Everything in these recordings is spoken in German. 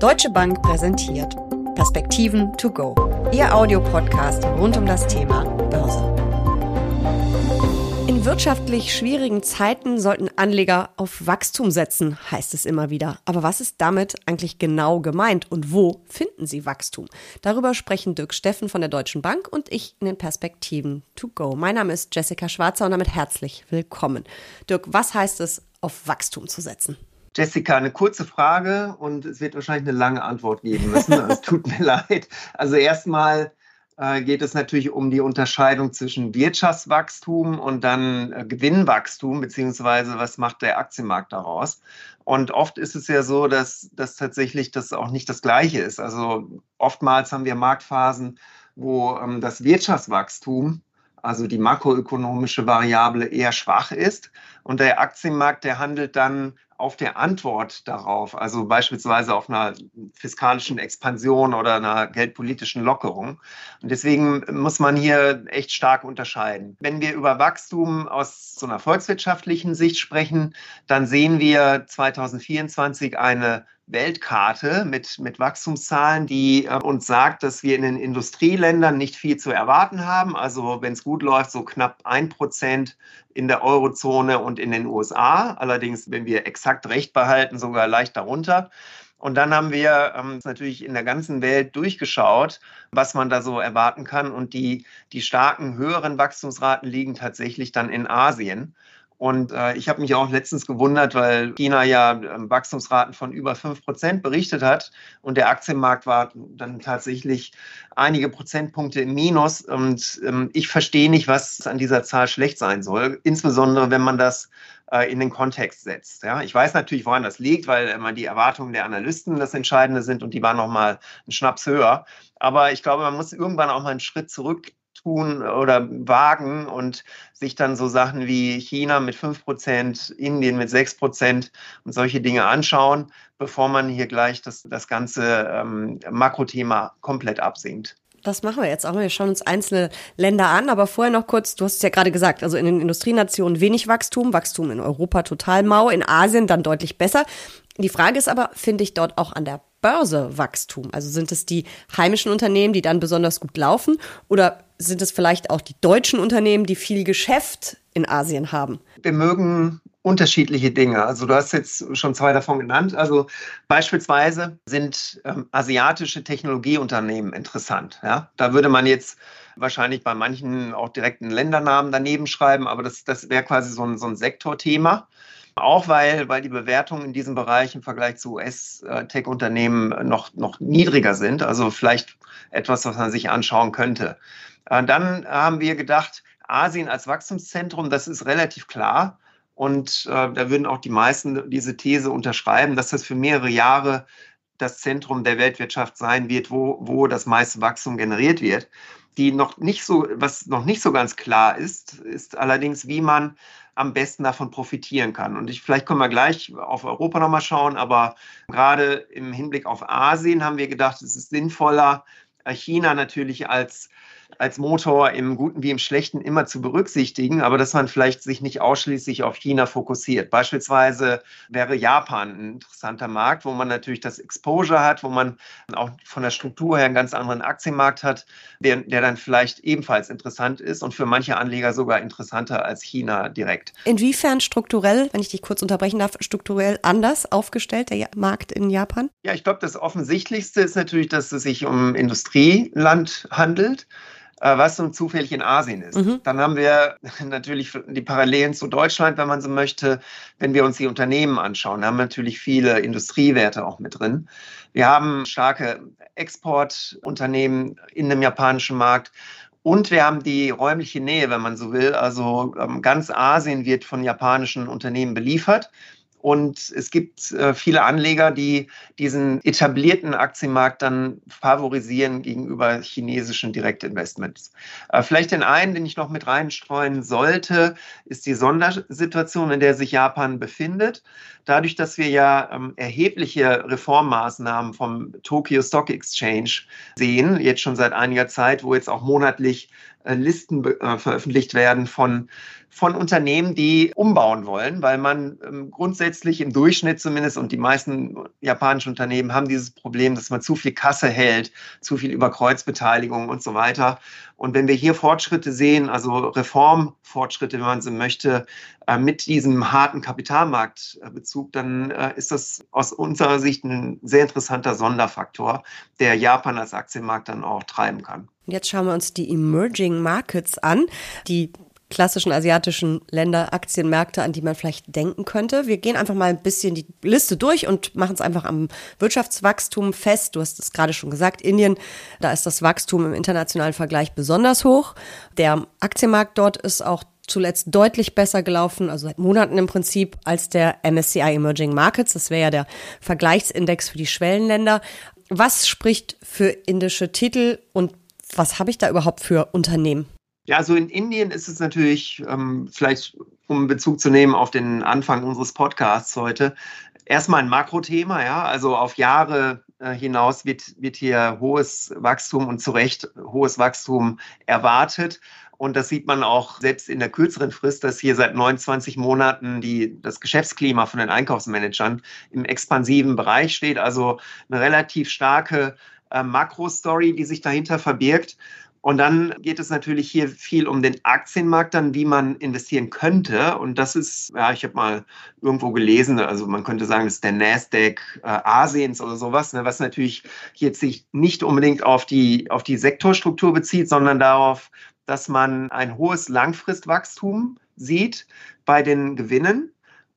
Deutsche Bank präsentiert Perspektiven to go, Ihr Audiopodcast rund um das Thema Börse. In wirtschaftlich schwierigen Zeiten sollten Anleger auf Wachstum setzen, heißt es immer wieder. Aber was ist damit eigentlich genau gemeint und wo finden Sie Wachstum? Darüber sprechen Dirk Steffen von der Deutschen Bank und ich in den Perspektiven to go. Mein Name ist Jessica Schwarzer und damit herzlich willkommen. Dirk, was heißt es, auf Wachstum zu setzen? Jessica, eine kurze Frage und es wird wahrscheinlich eine lange Antwort geben müssen. Es tut mir leid. Also erstmal äh, geht es natürlich um die Unterscheidung zwischen Wirtschaftswachstum und dann äh, Gewinnwachstum, beziehungsweise was macht der Aktienmarkt daraus. Und oft ist es ja so, dass, dass tatsächlich das auch nicht das Gleiche ist. Also oftmals haben wir Marktphasen, wo ähm, das Wirtschaftswachstum also die makroökonomische Variable eher schwach ist. Und der Aktienmarkt, der handelt dann auf der Antwort darauf, also beispielsweise auf einer fiskalischen Expansion oder einer geldpolitischen Lockerung. Und deswegen muss man hier echt stark unterscheiden. Wenn wir über Wachstum aus so einer volkswirtschaftlichen Sicht sprechen, dann sehen wir 2024 eine Weltkarte mit, mit Wachstumszahlen, die äh, uns sagt, dass wir in den Industrieländern nicht viel zu erwarten haben. Also wenn es gut läuft, so knapp ein Prozent in der Eurozone und in den USA. Allerdings, wenn wir exakt recht behalten, sogar leicht darunter. Und dann haben wir ähm, natürlich in der ganzen Welt durchgeschaut, was man da so erwarten kann. Und die, die starken höheren Wachstumsraten liegen tatsächlich dann in Asien. Und äh, ich habe mich auch letztens gewundert, weil China ja äh, Wachstumsraten von über 5 Prozent berichtet hat und der Aktienmarkt war dann tatsächlich einige Prozentpunkte im Minus. Und ähm, ich verstehe nicht, was an dieser Zahl schlecht sein soll, insbesondere wenn man das äh, in den Kontext setzt. Ja, ich weiß natürlich, woran das liegt, weil immer die Erwartungen der Analysten das Entscheidende sind und die waren noch mal einen Schnaps höher. Aber ich glaube, man muss irgendwann auch mal einen Schritt zurück tun oder wagen und sich dann so Sachen wie China mit 5 Prozent, Indien mit 6 Prozent und solche Dinge anschauen, bevor man hier gleich das, das ganze ähm, Makrothema komplett absinkt. Das machen wir jetzt auch. Wir schauen uns einzelne Länder an, aber vorher noch kurz, du hast es ja gerade gesagt, also in den Industrienationen wenig Wachstum, Wachstum in Europa total mau, in Asien dann deutlich besser. Die Frage ist aber, finde ich dort auch an der Börse Wachstum? Also sind es die heimischen Unternehmen, die dann besonders gut laufen oder sind es vielleicht auch die deutschen Unternehmen, die viel Geschäft in Asien haben? Wir mögen unterschiedliche Dinge. Also du hast jetzt schon zwei davon genannt. Also beispielsweise sind ähm, asiatische Technologieunternehmen interessant. Ja? Da würde man jetzt wahrscheinlich bei manchen auch direkt einen Ländernamen daneben schreiben, aber das, das wäre quasi so ein, so ein Sektorthema. Auch weil, weil die Bewertungen in diesem Bereich im Vergleich zu US-Tech-Unternehmen noch, noch niedriger sind. Also vielleicht etwas, was man sich anschauen könnte. Äh, dann haben wir gedacht, Asien als Wachstumszentrum, das ist relativ klar. Und äh, da würden auch die meisten diese These unterschreiben, dass das für mehrere Jahre das Zentrum der Weltwirtschaft sein wird, wo, wo das meiste Wachstum generiert wird. Die noch nicht so, was noch nicht so ganz klar ist, ist allerdings, wie man am besten davon profitieren kann. Und ich, vielleicht können wir gleich auf Europa nochmal schauen, aber gerade im Hinblick auf Asien haben wir gedacht, es ist sinnvoller, China natürlich als als Motor im Guten wie im Schlechten immer zu berücksichtigen, aber dass man vielleicht sich nicht ausschließlich auf China fokussiert. Beispielsweise wäre Japan ein interessanter Markt, wo man natürlich das Exposure hat, wo man auch von der Struktur her einen ganz anderen Aktienmarkt hat, der, der dann vielleicht ebenfalls interessant ist und für manche Anleger sogar interessanter als China direkt. Inwiefern strukturell, wenn ich dich kurz unterbrechen darf, strukturell anders aufgestellt, der Markt in Japan? Ja, ich glaube, das Offensichtlichste ist natürlich, dass es sich um Industrieland handelt. Äh, was nun zufällig in Asien ist. Mhm. Dann haben wir natürlich die Parallelen zu Deutschland, wenn man so möchte, wenn wir uns die Unternehmen anschauen. Da haben wir natürlich viele Industriewerte auch mit drin. Wir haben starke Exportunternehmen in dem japanischen Markt. Und wir haben die räumliche Nähe, wenn man so will. Also ähm, ganz Asien wird von japanischen Unternehmen beliefert. Und es gibt äh, viele Anleger, die diesen etablierten Aktienmarkt dann favorisieren gegenüber chinesischen Direktinvestments. Äh, vielleicht den einen, den ich noch mit reinstreuen sollte, ist die Sondersituation, in der sich Japan befindet. Dadurch, dass wir ja ähm, erhebliche Reformmaßnahmen vom Tokyo Stock Exchange sehen, jetzt schon seit einiger Zeit, wo jetzt auch monatlich Listen äh, veröffentlicht werden von von Unternehmen, die umbauen wollen, weil man ähm, grundsätzlich im Durchschnitt zumindest und die meisten japanischen Unternehmen haben dieses Problem, dass man zu viel Kasse hält, zu viel Überkreuzbeteiligung und so weiter. Und wenn wir hier Fortschritte sehen, also Reformfortschritte, wenn man so möchte, äh, mit diesem harten Kapitalmarktbezug, dann äh, ist das aus unserer Sicht ein sehr interessanter Sonderfaktor, der Japan als Aktienmarkt dann auch treiben kann. Jetzt schauen wir uns die Emerging Markets an, die klassischen asiatischen Länder, Aktienmärkte, an die man vielleicht denken könnte. Wir gehen einfach mal ein bisschen die Liste durch und machen es einfach am Wirtschaftswachstum fest. Du hast es gerade schon gesagt, Indien, da ist das Wachstum im internationalen Vergleich besonders hoch. Der Aktienmarkt dort ist auch zuletzt deutlich besser gelaufen, also seit Monaten im Prinzip, als der MSCI Emerging Markets. Das wäre ja der Vergleichsindex für die Schwellenländer. Was spricht für indische Titel und was habe ich da überhaupt für Unternehmen? Ja, also in Indien ist es natürlich, ähm, vielleicht um Bezug zu nehmen auf den Anfang unseres Podcasts heute, erstmal ein Makrothema, ja. Also auf Jahre äh, hinaus wird, wird hier hohes Wachstum und zu Recht hohes Wachstum erwartet. Und das sieht man auch selbst in der kürzeren Frist, dass hier seit 29 Monaten die, das Geschäftsklima von den Einkaufsmanagern im expansiven Bereich steht. Also eine relativ starke äh, Makro-Story, die sich dahinter verbirgt. Und dann geht es natürlich hier viel um den Aktienmarkt, dann wie man investieren könnte. Und das ist, ja, ich habe mal irgendwo gelesen, also man könnte sagen, das ist der Nasdaq äh, Asiens oder sowas, ne, was natürlich jetzt sich nicht unbedingt auf die, auf die Sektorstruktur bezieht, sondern darauf, dass man ein hohes Langfristwachstum sieht bei den Gewinnen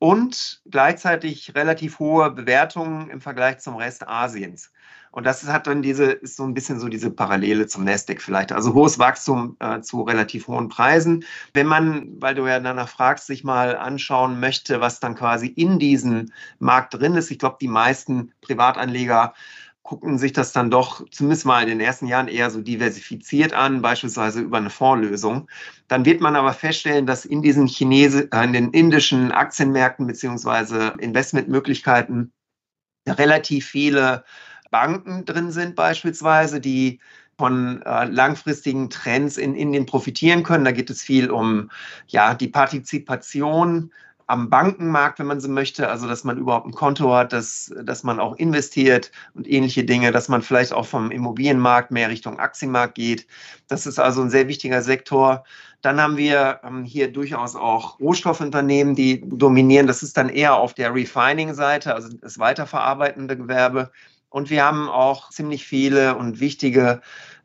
und gleichzeitig relativ hohe Bewertungen im Vergleich zum Rest Asiens. Und das hat dann diese, ist so ein bisschen so diese Parallele zum Nasdaq vielleicht. Also hohes Wachstum äh, zu relativ hohen Preisen. Wenn man, weil du ja danach fragst, sich mal anschauen möchte, was dann quasi in diesem Markt drin ist. Ich glaube, die meisten Privatanleger gucken sich das dann doch zumindest mal in den ersten Jahren eher so diversifiziert an, beispielsweise über eine Fondslösung. Dann wird man aber feststellen, dass in diesen Chinesen, äh, in den indischen Aktienmärkten beziehungsweise Investmentmöglichkeiten relativ viele Banken drin sind beispielsweise, die von äh, langfristigen Trends in Indien profitieren können. Da geht es viel um ja, die Partizipation am Bankenmarkt, wenn man so möchte, also dass man überhaupt ein Konto hat, dass, dass man auch investiert und ähnliche Dinge, dass man vielleicht auch vom Immobilienmarkt mehr Richtung Aktienmarkt geht. Das ist also ein sehr wichtiger Sektor. Dann haben wir ähm, hier durchaus auch Rohstoffunternehmen, die dominieren. Das ist dann eher auf der Refining-Seite, also das weiterverarbeitende Gewerbe. Und wir haben auch ziemlich viele und wichtige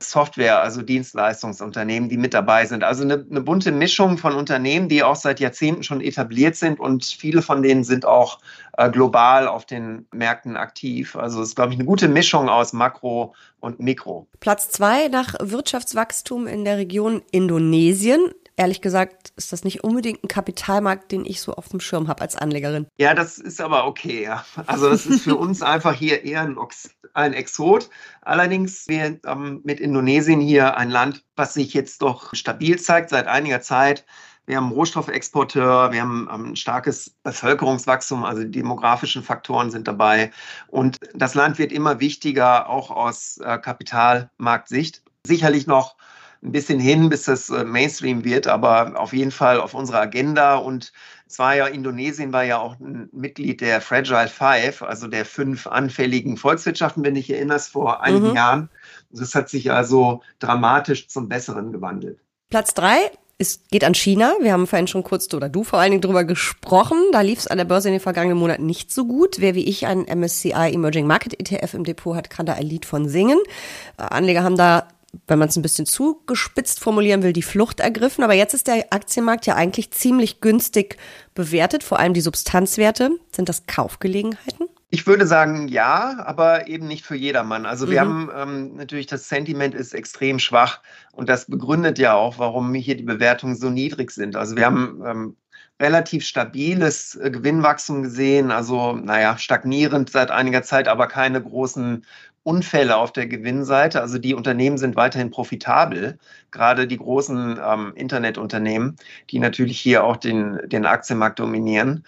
Software, also Dienstleistungsunternehmen, die mit dabei sind. Also eine, eine, bunte Mischung von Unternehmen, die auch seit Jahrzehnten schon etabliert sind und viele von denen sind auch äh, global auf den Märkten aktiv. Also es ist, glaube ich, eine gute Mischung aus Makro und Mikro. Platz zwei nach Wirtschaftswachstum in der Region Indonesien ehrlich gesagt ist das nicht unbedingt ein Kapitalmarkt, den ich so auf dem Schirm habe als Anlegerin. Ja, das ist aber okay. Ja. Also das ist für uns einfach hier eher ein, ein Exot. Allerdings wir ähm, mit Indonesien hier ein Land, was sich jetzt doch stabil zeigt seit einiger Zeit. Wir haben Rohstoffexporteur, wir haben ein starkes Bevölkerungswachstum, also die demografischen Faktoren sind dabei. Und das Land wird immer wichtiger, auch aus äh, Kapitalmarktsicht. Sicherlich noch ein bisschen hin, bis das äh, Mainstream wird, aber auf jeden Fall auf unserer Agenda. Und es war ja, Indonesien war ja auch ein Mitglied der Fragile Five, also der fünf anfälligen Volkswirtschaften, wenn dich erinnerst, vor einigen mhm. Jahren. Das hat sich also dramatisch zum Besseren gewandelt. Platz drei es geht an China. Wir haben vorhin schon kurz, oder du vor allen Dingen drüber gesprochen. Da lief es an der Börse in den vergangenen Monaten nicht so gut. Wer wie ich einen MSCI Emerging Market ETF im Depot hat, kann da ein Lied von singen. Äh, Anleger haben da wenn man es ein bisschen zugespitzt formulieren will, die Flucht ergriffen. Aber jetzt ist der Aktienmarkt ja eigentlich ziemlich günstig bewertet, vor allem die Substanzwerte. Sind das Kaufgelegenheiten? Ich würde sagen ja, aber eben nicht für jedermann. Also wir mhm. haben ähm, natürlich das Sentiment ist extrem schwach und das begründet ja auch, warum hier die Bewertungen so niedrig sind. Also wir haben ähm, relativ stabiles äh, Gewinnwachstum gesehen, also naja, stagnierend seit einiger Zeit, aber keine großen Unfälle auf der Gewinnseite. Also die Unternehmen sind weiterhin profitabel, gerade die großen ähm, Internetunternehmen, die natürlich hier auch den, den Aktienmarkt dominieren.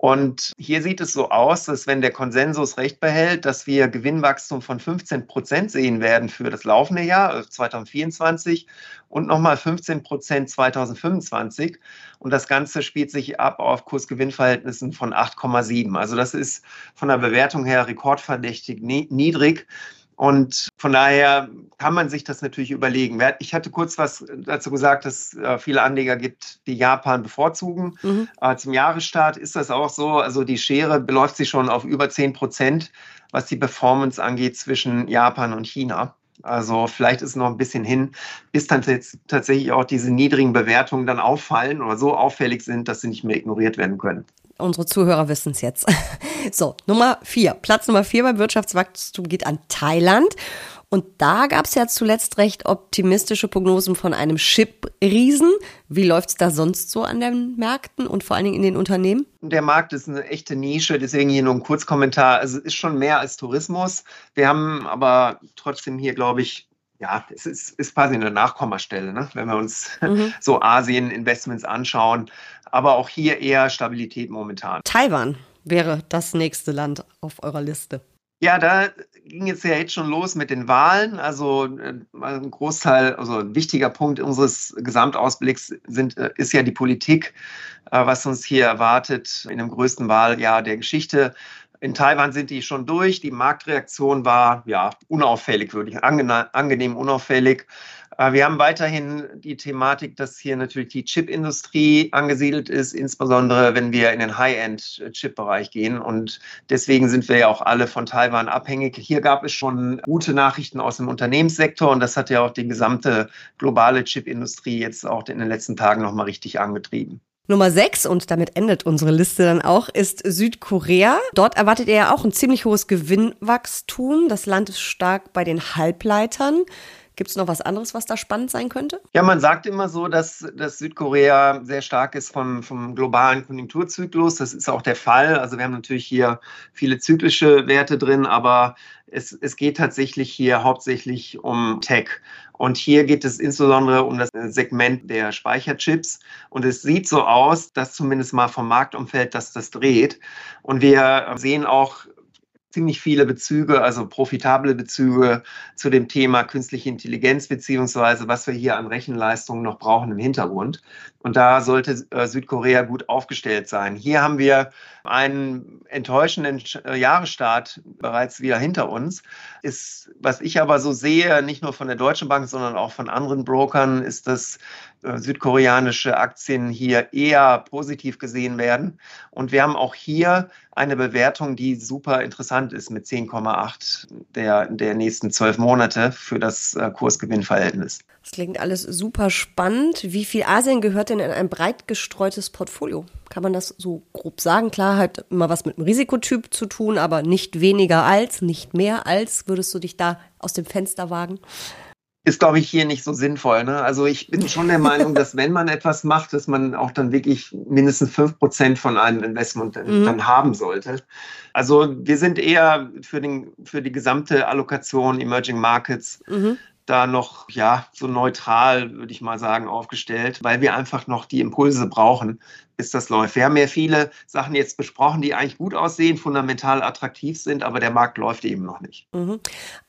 Und hier sieht es so aus, dass wenn der Konsensus recht behält, dass wir Gewinnwachstum von 15 Prozent sehen werden für das laufende Jahr 2024 äh, und nochmal 15 Prozent 2025. Und das Ganze spielt sich ab auf Kursgewinnverhältnissen von 8,7. Also das ist von der Bewertung her rekordverdächtig niedrig. Und von daher kann man sich das natürlich überlegen. Ich hatte kurz was dazu gesagt, dass es äh, viele Anleger gibt, die Japan bevorzugen. Mhm. Äh, zum Jahresstart ist das auch so. Also die Schere beläuft sich schon auf über 10 Prozent, was die Performance angeht zwischen Japan und China. Also vielleicht ist es noch ein bisschen hin, bis dann tatsächlich auch diese niedrigen Bewertungen dann auffallen oder so auffällig sind, dass sie nicht mehr ignoriert werden können. Unsere Zuhörer wissen es jetzt. So, Nummer vier. Platz Nummer vier beim Wirtschaftswachstum geht an Thailand. Und da gab es ja zuletzt recht optimistische Prognosen von einem Chip-Riesen. Wie läuft es da sonst so an den Märkten und vor allen Dingen in den Unternehmen? Der Markt ist eine echte Nische, deswegen hier nur ein Kurzkommentar. Also es ist schon mehr als Tourismus. Wir haben aber trotzdem hier, glaube ich, ja, es ist, ist quasi eine Nachkommastelle, ne? wenn wir uns mhm. so Asien-Investments anschauen. Aber auch hier eher Stabilität momentan. Taiwan wäre das nächste Land auf eurer Liste. Ja, da ging es ja jetzt schon los mit den Wahlen. Also äh, ein Großteil, also ein wichtiger Punkt unseres Gesamtausblicks sind, äh, ist ja die Politik, äh, was uns hier erwartet in dem größten Wahljahr der Geschichte. In Taiwan sind die schon durch. Die Marktreaktion war ja unauffällig, würde ich angenehm unauffällig. Wir haben weiterhin die Thematik, dass hier natürlich die Chipindustrie angesiedelt ist, insbesondere wenn wir in den High-End-Chip-Bereich gehen. Und deswegen sind wir ja auch alle von Taiwan abhängig. Hier gab es schon gute Nachrichten aus dem Unternehmenssektor und das hat ja auch die gesamte globale Chipindustrie jetzt auch in den letzten Tagen nochmal richtig angetrieben. Nummer 6, und damit endet unsere Liste dann auch, ist Südkorea. Dort erwartet er ja auch ein ziemlich hohes Gewinnwachstum. Das Land ist stark bei den Halbleitern. Gibt es noch was anderes, was da spannend sein könnte? Ja, man sagt immer so, dass, dass Südkorea sehr stark ist vom, vom globalen Konjunkturzyklus. Das ist auch der Fall. Also wir haben natürlich hier viele zyklische Werte drin, aber es, es geht tatsächlich hier hauptsächlich um Tech. Und hier geht es insbesondere um das Segment der Speicherchips. Und es sieht so aus, dass zumindest mal vom Marktumfeld, dass das dreht. Und wir sehen auch ziemlich viele Bezüge, also profitable Bezüge zu dem Thema künstliche Intelligenz, beziehungsweise was wir hier an Rechenleistungen noch brauchen im Hintergrund. Und da sollte äh, Südkorea gut aufgestellt sein. Hier haben wir einen enttäuschenden äh, Jahresstart bereits wieder hinter uns. Ist, was ich aber so sehe, nicht nur von der Deutschen Bank, sondern auch von anderen Brokern, ist, dass südkoreanische Aktien hier eher positiv gesehen werden. Und wir haben auch hier eine Bewertung, die super interessant ist mit 10,8 der, der nächsten zwölf Monate für das äh, Kursgewinnverhältnis. Das klingt alles super spannend. Wie viel Asien gehört denn in ein breit gestreutes Portfolio? Kann man das so grob sagen? Klar, hat immer was mit dem Risikotyp zu tun, aber nicht weniger als, nicht mehr als. Würdest du dich da aus dem Fenster wagen? Ist, glaube ich, hier nicht so sinnvoll. Ne? Also ich bin schon der Meinung, dass wenn man etwas macht, dass man auch dann wirklich mindestens fünf Prozent von einem Investment mhm. dann haben sollte. Also wir sind eher für, den, für die gesamte Allokation Emerging Markets mhm da noch ja so neutral, würde ich mal sagen, aufgestellt, weil wir einfach noch die Impulse brauchen, bis das läuft. Wir haben ja viele Sachen jetzt besprochen, die eigentlich gut aussehen, fundamental attraktiv sind, aber der Markt läuft eben noch nicht. Mhm.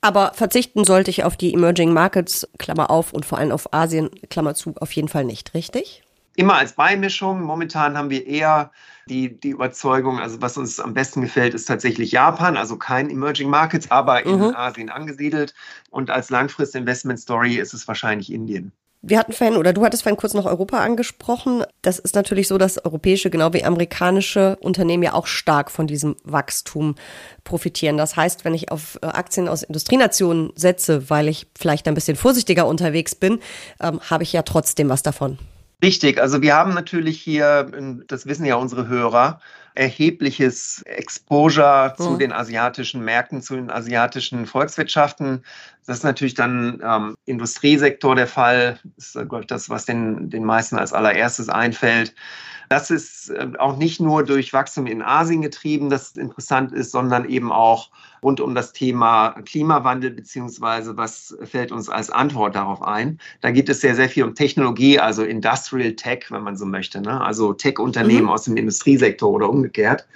Aber verzichten sollte ich auf die Emerging Markets, Klammer auf, und vor allem auf Asien, Klammer zu, auf jeden Fall nicht, richtig? immer als Beimischung. Momentan haben wir eher die, die Überzeugung, also was uns am besten gefällt, ist tatsächlich Japan, also kein Emerging Markets, aber in mhm. Asien angesiedelt. Und als Langfrist-Investment-Story ist es wahrscheinlich Indien. Wir hatten vorhin, oder du hattest vorhin kurz noch Europa angesprochen. Das ist natürlich so, dass europäische, genau wie amerikanische Unternehmen ja auch stark von diesem Wachstum profitieren. Das heißt, wenn ich auf äh, Aktien aus Industrienationen setze, weil ich vielleicht ein bisschen vorsichtiger unterwegs bin, ähm, habe ich ja trotzdem was davon. Richtig, also wir haben natürlich hier, das wissen ja unsere Hörer, erhebliches Exposure mhm. zu den asiatischen Märkten, zu den asiatischen Volkswirtschaften. Das ist natürlich dann ähm, Industriesektor der Fall. Das ist, glaube ich, das, was den, den meisten als allererstes einfällt. Das ist äh, auch nicht nur durch Wachstum in Asien getrieben, das interessant ist, sondern eben auch rund um das Thema Klimawandel, beziehungsweise was fällt uns als Antwort darauf ein. Da geht es sehr, sehr viel um Technologie, also Industrial Tech, wenn man so möchte. Ne? Also Tech-Unternehmen mhm. aus dem Industriesektor oder um, umgekehrt.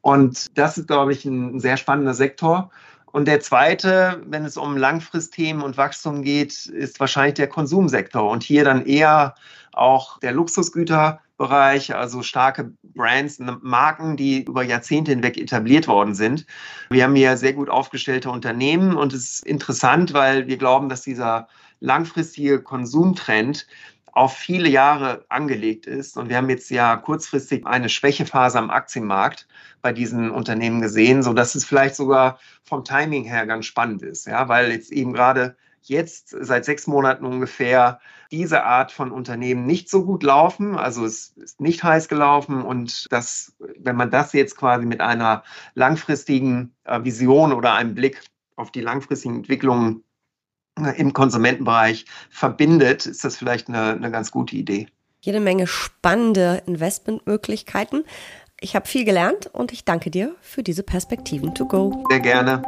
Und das ist, glaube ich, ein sehr spannender Sektor. Und der zweite, wenn es um Langfristthemen und Wachstum geht, ist wahrscheinlich der Konsumsektor und hier dann eher auch der Luxusgüterbereich, also starke Brands, Marken, die über Jahrzehnte hinweg etabliert worden sind. Wir haben hier sehr gut aufgestellte Unternehmen und es ist interessant, weil wir glauben, dass dieser langfristige Konsumtrend auf viele Jahre angelegt ist. Und wir haben jetzt ja kurzfristig eine Schwächephase am Aktienmarkt bei diesen Unternehmen gesehen, so dass es vielleicht sogar vom Timing her ganz spannend ist, ja, weil jetzt eben gerade jetzt seit sechs Monaten ungefähr diese Art von Unternehmen nicht so gut laufen. Also es ist nicht heiß gelaufen und das, wenn man das jetzt quasi mit einer langfristigen äh, Vision oder einem Blick auf die langfristigen Entwicklungen im Konsumentenbereich verbindet, ist das vielleicht eine, eine ganz gute Idee. Jede Menge spannende Investmentmöglichkeiten. Ich habe viel gelernt und ich danke dir für diese Perspektiven to go. Sehr gerne.